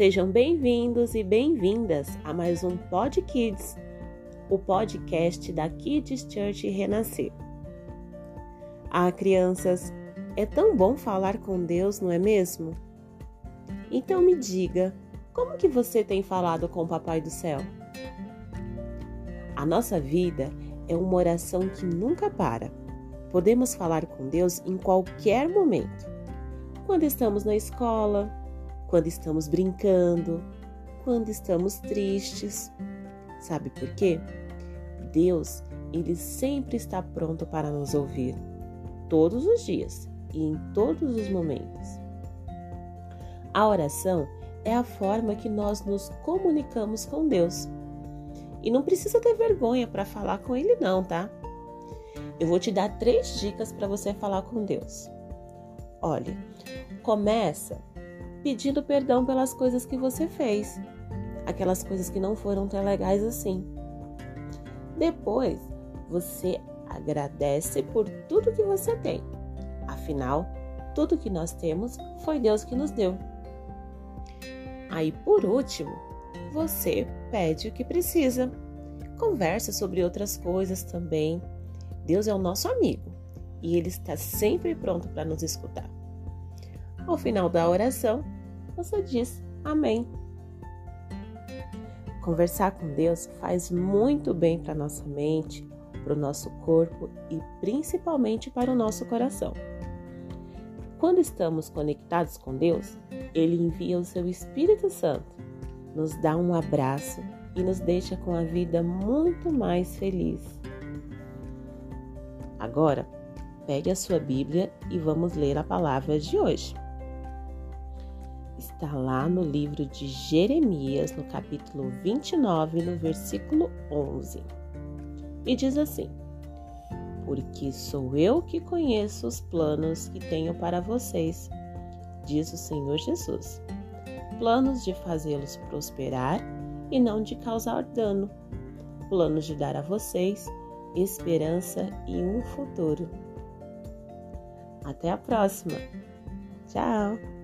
Sejam bem-vindos e bem-vindas a mais um Pod Kids, o podcast da Kids Church Renascer. Ah, crianças, é tão bom falar com Deus, não é mesmo? Então me diga, como que você tem falado com o Papai do Céu? A nossa vida é uma oração que nunca para. Podemos falar com Deus em qualquer momento. Quando estamos na escola, quando estamos brincando, quando estamos tristes. Sabe por quê? Deus, ele sempre está pronto para nos ouvir, todos os dias e em todos os momentos. A oração é a forma que nós nos comunicamos com Deus. E não precisa ter vergonha para falar com Ele, não, tá? Eu vou te dar três dicas para você falar com Deus. Olha, começa pedindo perdão pelas coisas que você fez, aquelas coisas que não foram tão legais assim. Depois, você agradece por tudo que você tem. Afinal, tudo que nós temos foi Deus que nos deu. Aí, por último, você pede o que precisa. Conversa sobre outras coisas também. Deus é o nosso amigo e ele está sempre pronto para nos escutar. Ao final da oração, você diz Amém. Conversar com Deus faz muito bem para nossa mente, para o nosso corpo e principalmente para o nosso coração. Quando estamos conectados com Deus, Ele envia o seu Espírito Santo, nos dá um abraço e nos deixa com a vida muito mais feliz. Agora, pegue a sua Bíblia e vamos ler a palavra de hoje está lá no livro de Jeremias, no capítulo 29, no versículo 11. E diz assim: Porque sou eu que conheço os planos que tenho para vocês, diz o Senhor Jesus. Planos de fazê-los prosperar e não de causar dano. Planos de dar a vocês esperança e um futuro. Até a próxima! Tchau!